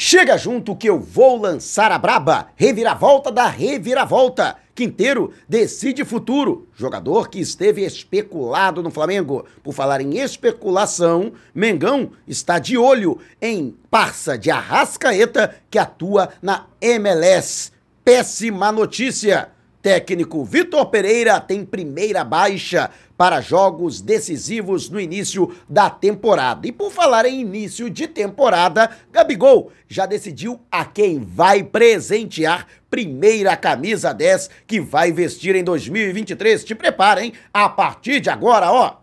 Chega junto que eu vou lançar a braba. Reviravolta da reviravolta. Quinteiro decide futuro. Jogador que esteve especulado no Flamengo. Por falar em especulação, Mengão está de olho em parça de Arrascaeta que atua na MLS. Péssima notícia. Técnico Vitor Pereira tem primeira baixa para jogos decisivos no início da temporada. E por falar em início de temporada, Gabigol já decidiu a quem vai presentear primeira camisa 10 que vai vestir em 2023. Te prepara, hein? A partir de agora, ó,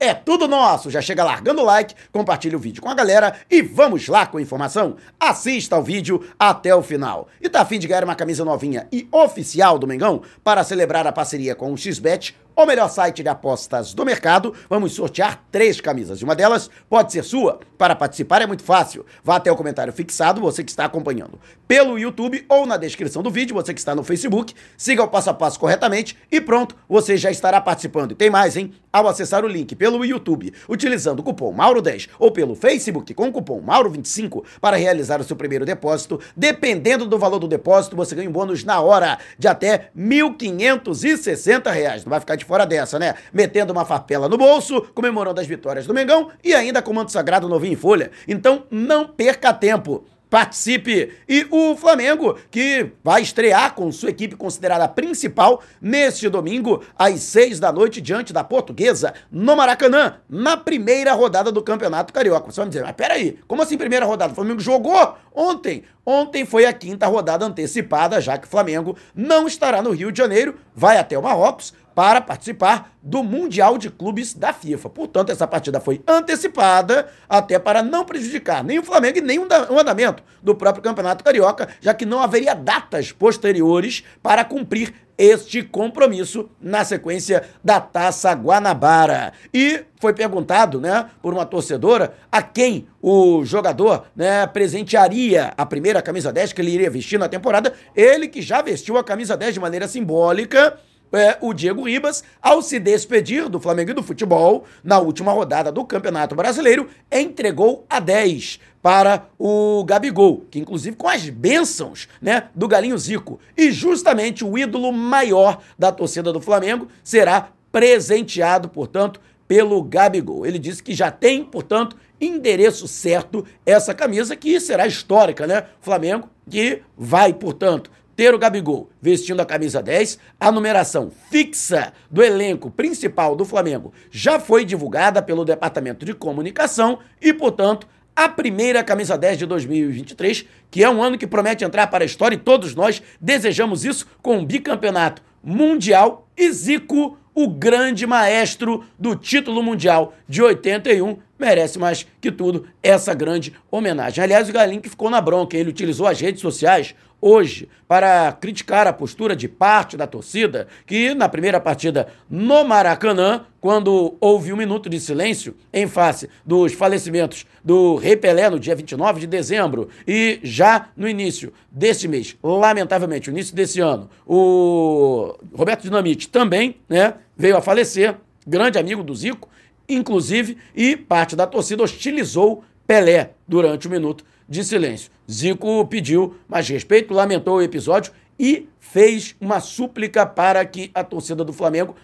é tudo nosso. Já chega largando o like, compartilha o vídeo com a galera e vamos lá com a informação. Assista ao vídeo até o final. E tá afim de ganhar uma camisa novinha e oficial do Mengão para celebrar a parceria com o XBET? O melhor site de apostas do mercado. Vamos sortear três camisas uma delas pode ser sua. Para participar é muito fácil. Vá até o comentário fixado, você que está acompanhando pelo YouTube ou na descrição do vídeo, você que está no Facebook. Siga o passo a passo corretamente e pronto, você já estará participando. E tem mais, hein? Ao acessar o link pelo YouTube, utilizando o cupom Mauro10 ou pelo Facebook com o cupom Mauro25 para realizar o seu primeiro depósito, dependendo do valor do depósito, você ganha um bônus na hora de até R$ 1.560. Não vai ficar de fora dessa, né? Metendo uma farpela no bolso, comemorando as vitórias do Mengão e ainda com o manto sagrado novinho em folha. Então não perca tempo participe. E o Flamengo, que vai estrear com sua equipe considerada principal neste domingo, às seis da noite, diante da Portuguesa, no Maracanã, na primeira rodada do Campeonato Carioca. Você vai me dizer, mas peraí, como assim primeira rodada? O Flamengo jogou ontem. Ontem foi a quinta rodada antecipada, já que o Flamengo não estará no Rio de Janeiro, vai até o Marrocos para participar do Mundial de Clubes da FIFA. Portanto, essa partida foi antecipada até para não prejudicar nem o Flamengo e nem o andamento do próprio Campeonato Carioca, já que não haveria datas posteriores para cumprir este compromisso na sequência da Taça Guanabara. E foi perguntado, né, por uma torcedora a quem o jogador, né, presentearia a primeira camisa 10 que ele iria vestir na temporada. Ele que já vestiu a camisa 10 de maneira simbólica é, o Diego Ribas, ao se despedir do Flamengo e do futebol na última rodada do Campeonato Brasileiro, entregou a 10 para o Gabigol, que inclusive com as bênçãos né, do Galinho Zico. E justamente o ídolo maior da torcida do Flamengo será presenteado, portanto, pelo Gabigol. Ele disse que já tem, portanto, endereço certo essa camisa que será histórica, né? Flamengo que vai, portanto, ter o Gabigol vestindo a camisa 10, a numeração fixa do elenco principal do Flamengo já foi divulgada pelo Departamento de Comunicação e, portanto, a primeira camisa 10 de 2023, que é um ano que promete entrar para a história e todos nós desejamos isso com um bicampeonato mundial e Zico, o grande maestro do título mundial de 81, merece mais que tudo essa grande homenagem. Aliás, o Galinho que ficou na bronca, ele utilizou as redes sociais hoje para criticar a postura de parte da torcida que, na primeira partida no Maracanã, quando houve um minuto de silêncio em face dos falecimentos do Rei Pelé no dia 29 de dezembro e já no início desse mês, lamentavelmente, no início desse ano, o Roberto Dinamite também né, veio a falecer, grande amigo do Zico, inclusive, e parte da torcida hostilizou Pelé durante o minuto de silêncio. Zico pediu mais respeito, lamentou o episódio e fez uma súplica para que a torcida do Flamengo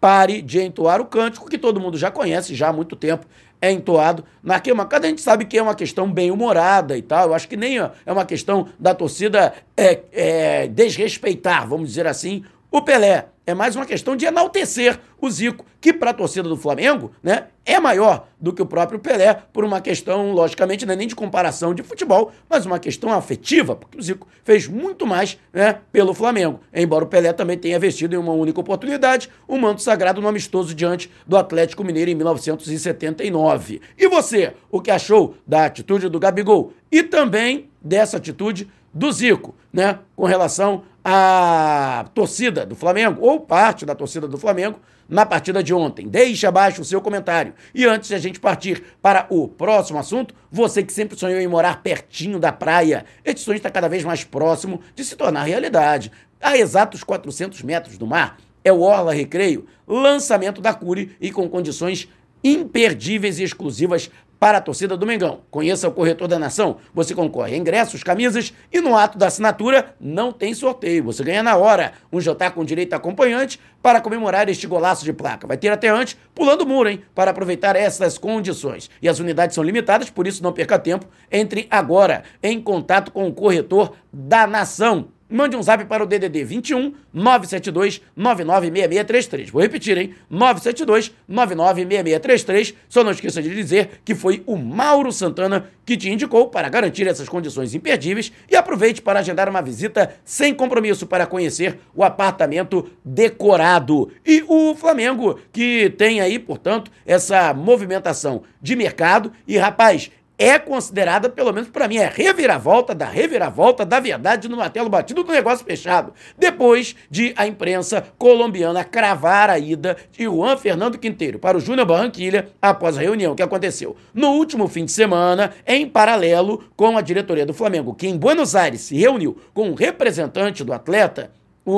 pare de entoar o cântico que todo mundo já conhece já há muito tempo. É entoado na arquibancada. A gente sabe que é uma questão bem humorada e tal. Eu acho que nem é uma questão da torcida é, é, desrespeitar, vamos dizer assim, o Pelé é mais uma questão de enaltecer o Zico, que para a torcida do Flamengo, né, é maior do que o próprio Pelé, por uma questão, logicamente, é nem de comparação de futebol, mas uma questão afetiva, porque o Zico fez muito mais né, pelo Flamengo, embora o Pelé também tenha vestido em uma única oportunidade o manto sagrado no amistoso diante do Atlético Mineiro em 1979. E você, o que achou da atitude do Gabigol e também dessa atitude do Zico, né, com relação à torcida do Flamengo, ou parte da torcida do Flamengo, na partida de ontem. Deixe abaixo o seu comentário. E antes de a gente partir para o próximo assunto, você que sempre sonhou em morar pertinho da praia, este sonho está cada vez mais próximo de se tornar realidade. A exatos 400 metros do mar é o Orla Recreio, lançamento da Cure e com condições imperdíveis e exclusivas para a torcida do Mengão. Conheça o Corretor da Nação. Você concorre a ingressos, camisas e no ato da assinatura não tem sorteio. Você ganha na hora um jantar com direito a acompanhante para comemorar este golaço de placa. Vai ter até antes pulando o muro, hein? Para aproveitar essas condições. E as unidades são limitadas, por isso não perca tempo. Entre agora em contato com o Corretor da Nação. Mande um zap para o DDD 21 972 996633. Vou repetir, hein? 972 996633. Só não esqueça de dizer que foi o Mauro Santana que te indicou para garantir essas condições imperdíveis e aproveite para agendar uma visita sem compromisso para conhecer o apartamento decorado. E o Flamengo, que tem aí, portanto, essa movimentação de mercado. E, rapaz, é considerada, pelo menos para mim, é reviravolta da reviravolta da verdade no martelo batido do negócio fechado. Depois de a imprensa colombiana cravar a ida de Juan Fernando Quinteiro para o Júnior Barranquilha após a reunião que aconteceu no último fim de semana, em paralelo com a diretoria do Flamengo, que em Buenos Aires se reuniu com um representante do atleta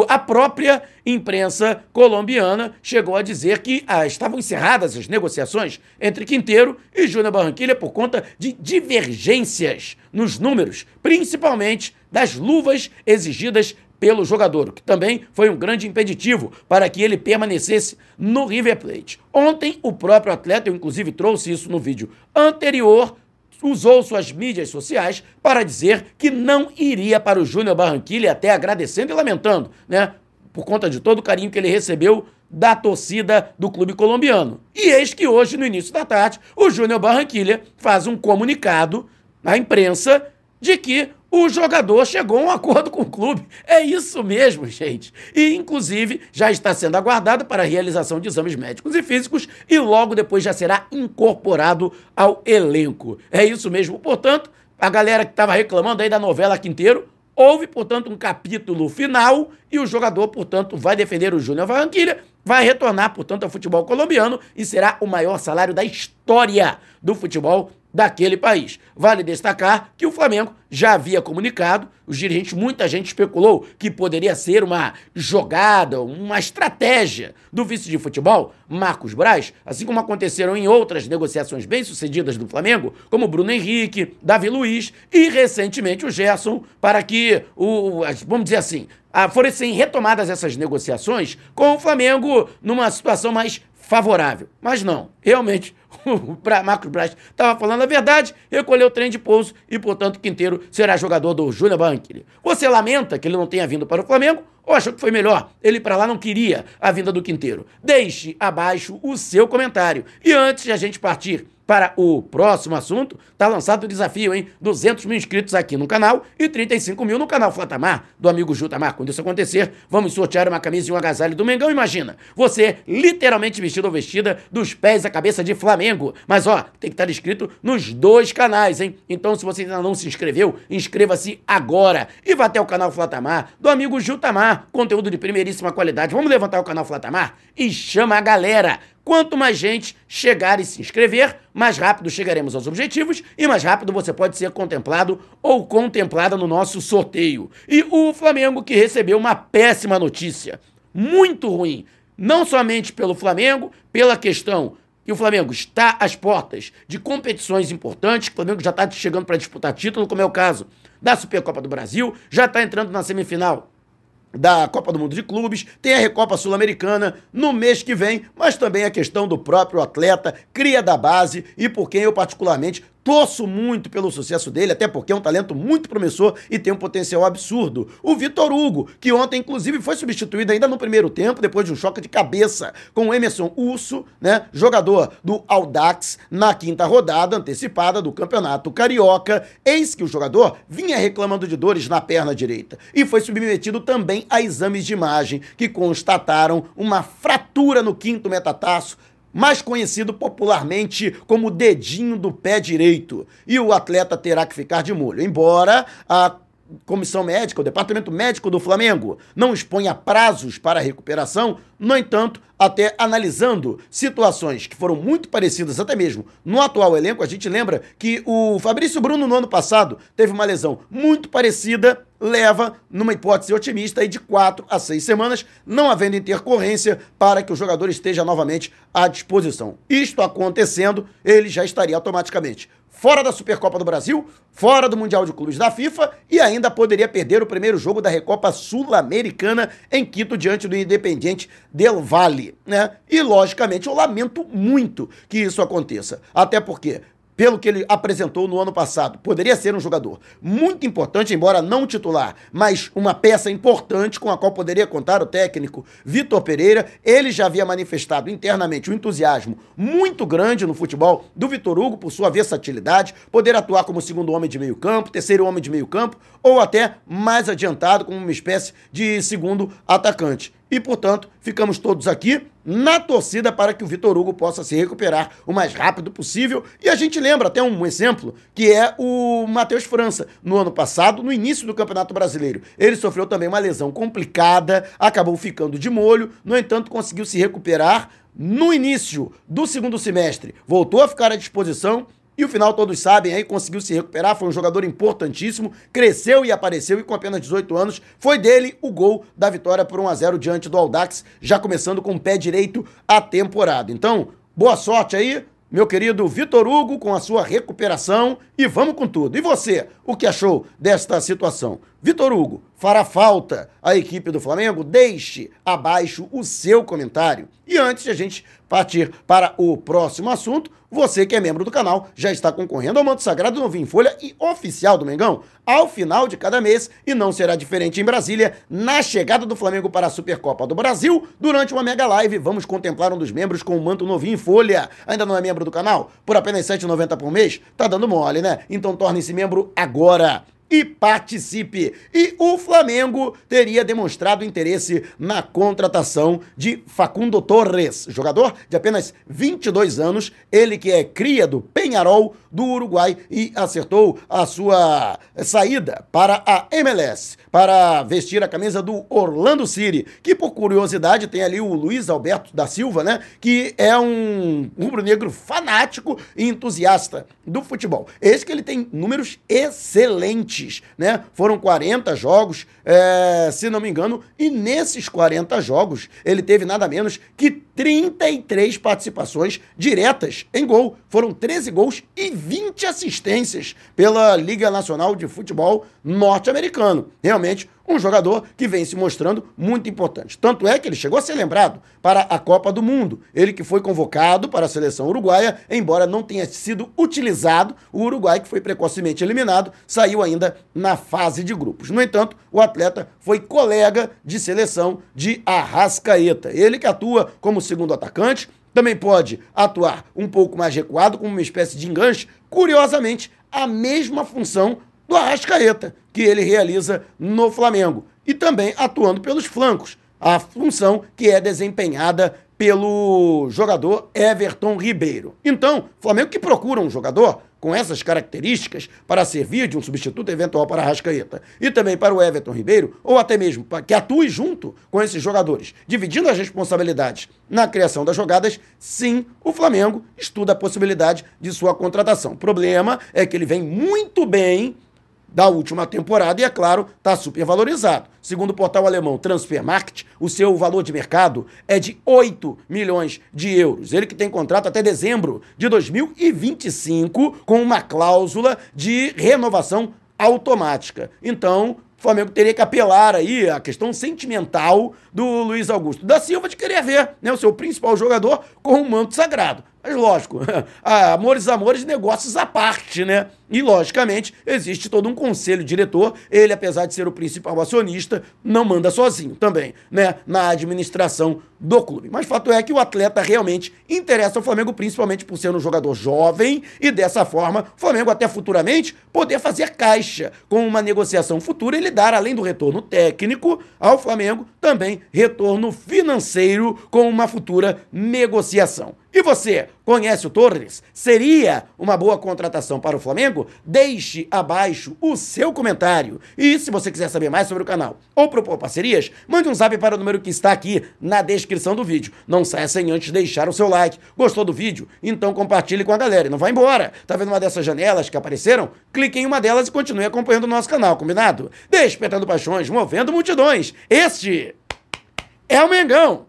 a própria imprensa colombiana chegou a dizer que ah, estavam encerradas as negociações entre Quinteiro e Júnior Barranquilha por conta de divergências nos números, principalmente das luvas exigidas pelo jogador, que também foi um grande impeditivo para que ele permanecesse no River Plate. Ontem, o próprio atleta, eu inclusive trouxe isso no vídeo anterior, usou suas mídias sociais para dizer que não iria para o Júnior Barranquilla, até agradecendo e lamentando, né? Por conta de todo o carinho que ele recebeu da torcida do clube colombiano. E eis que hoje, no início da tarde, o Júnior Barranquilla faz um comunicado à imprensa de que o jogador chegou a um acordo com o clube. É isso mesmo, gente. E, inclusive, já está sendo aguardado para a realização de exames médicos e físicos e logo depois já será incorporado ao elenco. É isso mesmo. Portanto, a galera que estava reclamando aí da novela Quinteiro, houve, portanto, um capítulo final e o jogador, portanto, vai defender o Júnior Barranquilla, vai retornar, portanto, ao futebol colombiano e será o maior salário da história do futebol daquele país. Vale destacar que o Flamengo já havia comunicado, os dirigentes, muita gente especulou que poderia ser uma jogada, uma estratégia do vice de futebol, Marcos Braz, assim como aconteceram em outras negociações bem-sucedidas do Flamengo, como Bruno Henrique, Davi Luiz e recentemente o Gerson, para que o, vamos dizer assim, fossem retomadas essas negociações com o Flamengo numa situação mais favorável. Mas não, realmente o Marcos Braz estava falando a verdade, recolheu o trem de pouso e, portanto, Quinteiro será jogador do Júnior Barranquilla. Você lamenta que ele não tenha vindo para o Flamengo ou achou que foi melhor? Ele para lá não queria a vinda do Quinteiro. Deixe abaixo o seu comentário. E antes de a gente partir para o próximo assunto, tá lançado o desafio, hein? 200 mil inscritos aqui no canal e 35 mil no canal Flatamar, do amigo Jutamar. Quando isso acontecer, vamos sortear uma camisa e um agasalho do Mengão. Imagina, você literalmente vestido ou vestida dos pés à cabeça de Flamengo. Mas ó, tem que estar inscrito nos dois canais, hein? Então, se você ainda não se inscreveu, inscreva-se agora e vá até o canal Flatamar, do amigo Jutamar. Conteúdo de primeiríssima qualidade. Vamos levantar o canal Flatamar e chama a galera. Quanto mais gente chegar e se inscrever, mais rápido chegaremos aos objetivos e mais rápido você pode ser contemplado ou contemplada no nosso sorteio. E o Flamengo que recebeu uma péssima notícia, muito ruim, não somente pelo Flamengo, pela questão que o Flamengo está às portas de competições importantes, o Flamengo já está chegando para disputar título, como é o caso da Supercopa do Brasil, já está entrando na semifinal da Copa do Mundo de Clubes, tem a Recopa Sul-Americana no mês que vem, mas também a questão do próprio atleta, cria da base e por quem eu particularmente Torço muito pelo sucesso dele, até porque é um talento muito promissor e tem um potencial absurdo. O Vitor Hugo, que ontem inclusive foi substituído ainda no primeiro tempo, depois de um choque de cabeça com o Emerson Urso, né, jogador do Audax, na quinta rodada antecipada do Campeonato Carioca. Eis que o jogador vinha reclamando de dores na perna direita e foi submetido também a exames de imagem que constataram uma fratura no quinto metatarso mais conhecido popularmente como dedinho do pé direito, e o atleta terá que ficar de molho. Embora a comissão médica, o departamento médico do Flamengo, não exponha prazos para recuperação, no entanto, até analisando situações que foram muito parecidas, até mesmo no atual elenco, a gente lembra que o Fabrício Bruno no ano passado teve uma lesão muito parecida, leva, numa hipótese otimista, de quatro a seis semanas, não havendo intercorrência para que o jogador esteja novamente à disposição. Isto acontecendo, ele já estaria automaticamente fora da Supercopa do Brasil, fora do Mundial de Clubes da FIFA e ainda poderia perder o primeiro jogo da Recopa Sul-Americana em Quito diante do Independiente del Valle, né? E logicamente eu lamento muito que isso aconteça, até porque pelo que ele apresentou no ano passado. Poderia ser um jogador muito importante, embora não titular, mas uma peça importante com a qual poderia contar o técnico Vitor Pereira. Ele já havia manifestado internamente um entusiasmo muito grande no futebol do Vitor Hugo por sua versatilidade, poder atuar como segundo homem de meio campo, terceiro homem de meio campo ou até mais adiantado como uma espécie de segundo atacante e, portanto, ficamos todos aqui na torcida para que o Vitor Hugo possa se recuperar o mais rápido possível. E a gente lembra até um exemplo, que é o Matheus França. No ano passado, no início do Campeonato Brasileiro, ele sofreu também uma lesão complicada, acabou ficando de molho, no entanto, conseguiu se recuperar no início do segundo semestre. Voltou a ficar à disposição e o final todos sabem aí, conseguiu se recuperar, foi um jogador importantíssimo, cresceu e apareceu e com apenas 18 anos foi dele o gol da vitória por 1 a 0 diante do Aldax, já começando com o pé direito a temporada. Então, boa sorte aí, meu querido Vitor Hugo, com a sua recuperação e vamos com tudo. E você, o que achou desta situação? Vitor Hugo, fará falta a equipe do Flamengo? Deixe abaixo o seu comentário. E antes de a gente partir para o próximo assunto, você que é membro do canal já está concorrendo ao manto sagrado do Novinho Folha e oficial do Mengão ao final de cada mês e não será diferente em Brasília na chegada do Flamengo para a Supercopa do Brasil. Durante uma mega live, vamos contemplar um dos membros com o manto Novinho Folha. Ainda não é membro do canal? Por apenas R$ 7,90 por mês? Tá dando mole, né? Então torne-se membro agora e participe. E o Flamengo teria demonstrado interesse na contratação de Facundo Torres, jogador de apenas 22 anos, ele que é cria do Penharol do Uruguai e acertou a sua saída para a MLS, para vestir a camisa do Orlando City, que por curiosidade tem ali o Luiz Alberto da Silva, né, que é um rubro-negro fanático e entusiasta do futebol. Esse que ele tem números excelentes né? Foram 40 jogos, é, se não me engano, e nesses 40 jogos ele teve nada menos que 33 participações diretas em gol. Foram 13 gols e 20 assistências pela Liga Nacional de Futebol Norte-Americano. Realmente um jogador que vem se mostrando muito importante. Tanto é que ele chegou a ser lembrado para a Copa do Mundo. Ele que foi convocado para a seleção uruguaia, embora não tenha sido utilizado, o Uruguai, que foi precocemente eliminado, saiu ainda na fase de grupos. No entanto, o atleta foi colega de seleção de Arrascaeta. Ele que atua como segundo atacante, também pode atuar um pouco mais recuado, como uma espécie de enganche. Curiosamente, a mesma função do Arrascaeta, que ele realiza no Flamengo. E também atuando pelos flancos, a função que é desempenhada pelo jogador Everton Ribeiro. Então, Flamengo que procura um jogador com essas características para servir de um substituto eventual para a Rascaeta e também para o Everton Ribeiro, ou até mesmo para que atue junto com esses jogadores, dividindo as responsabilidades na criação das jogadas, sim, o Flamengo estuda a possibilidade de sua contratação. O problema é que ele vem muito bem da última temporada e, é claro, está super valorizado. Segundo o portal alemão Transfermarkt, o seu valor de mercado é de 8 milhões de euros. Ele que tem contrato até dezembro de 2025 com uma cláusula de renovação automática. Então, o Flamengo teria que apelar aí à questão sentimental do Luiz Augusto da Silva de querer ver né, o seu principal jogador com um manto sagrado. Mas lógico, amores, amores, negócios à parte, né? E, logicamente, existe todo um conselho diretor. Ele, apesar de ser o principal acionista, não manda sozinho também, né? Na administração do clube. Mas fato é que o atleta realmente interessa ao Flamengo, principalmente por ser um jogador jovem e dessa forma, o Flamengo até futuramente poder fazer caixa com uma negociação futura e lhe dar, além do retorno técnico ao Flamengo, também retorno financeiro com uma futura negociação. E você, conhece o Torres? Seria uma boa contratação para o Flamengo? Deixe abaixo o seu comentário. E se você quiser saber mais sobre o canal ou propor parcerias, mande um zap para o número que está aqui na descrição do vídeo. Não saia sem antes deixar o seu like. Gostou do vídeo? Então compartilhe com a galera e não vá embora. Tá vendo uma dessas janelas que apareceram? Clique em uma delas e continue acompanhando o nosso canal, combinado? Despertando paixões, movendo multidões. Este é o Mengão.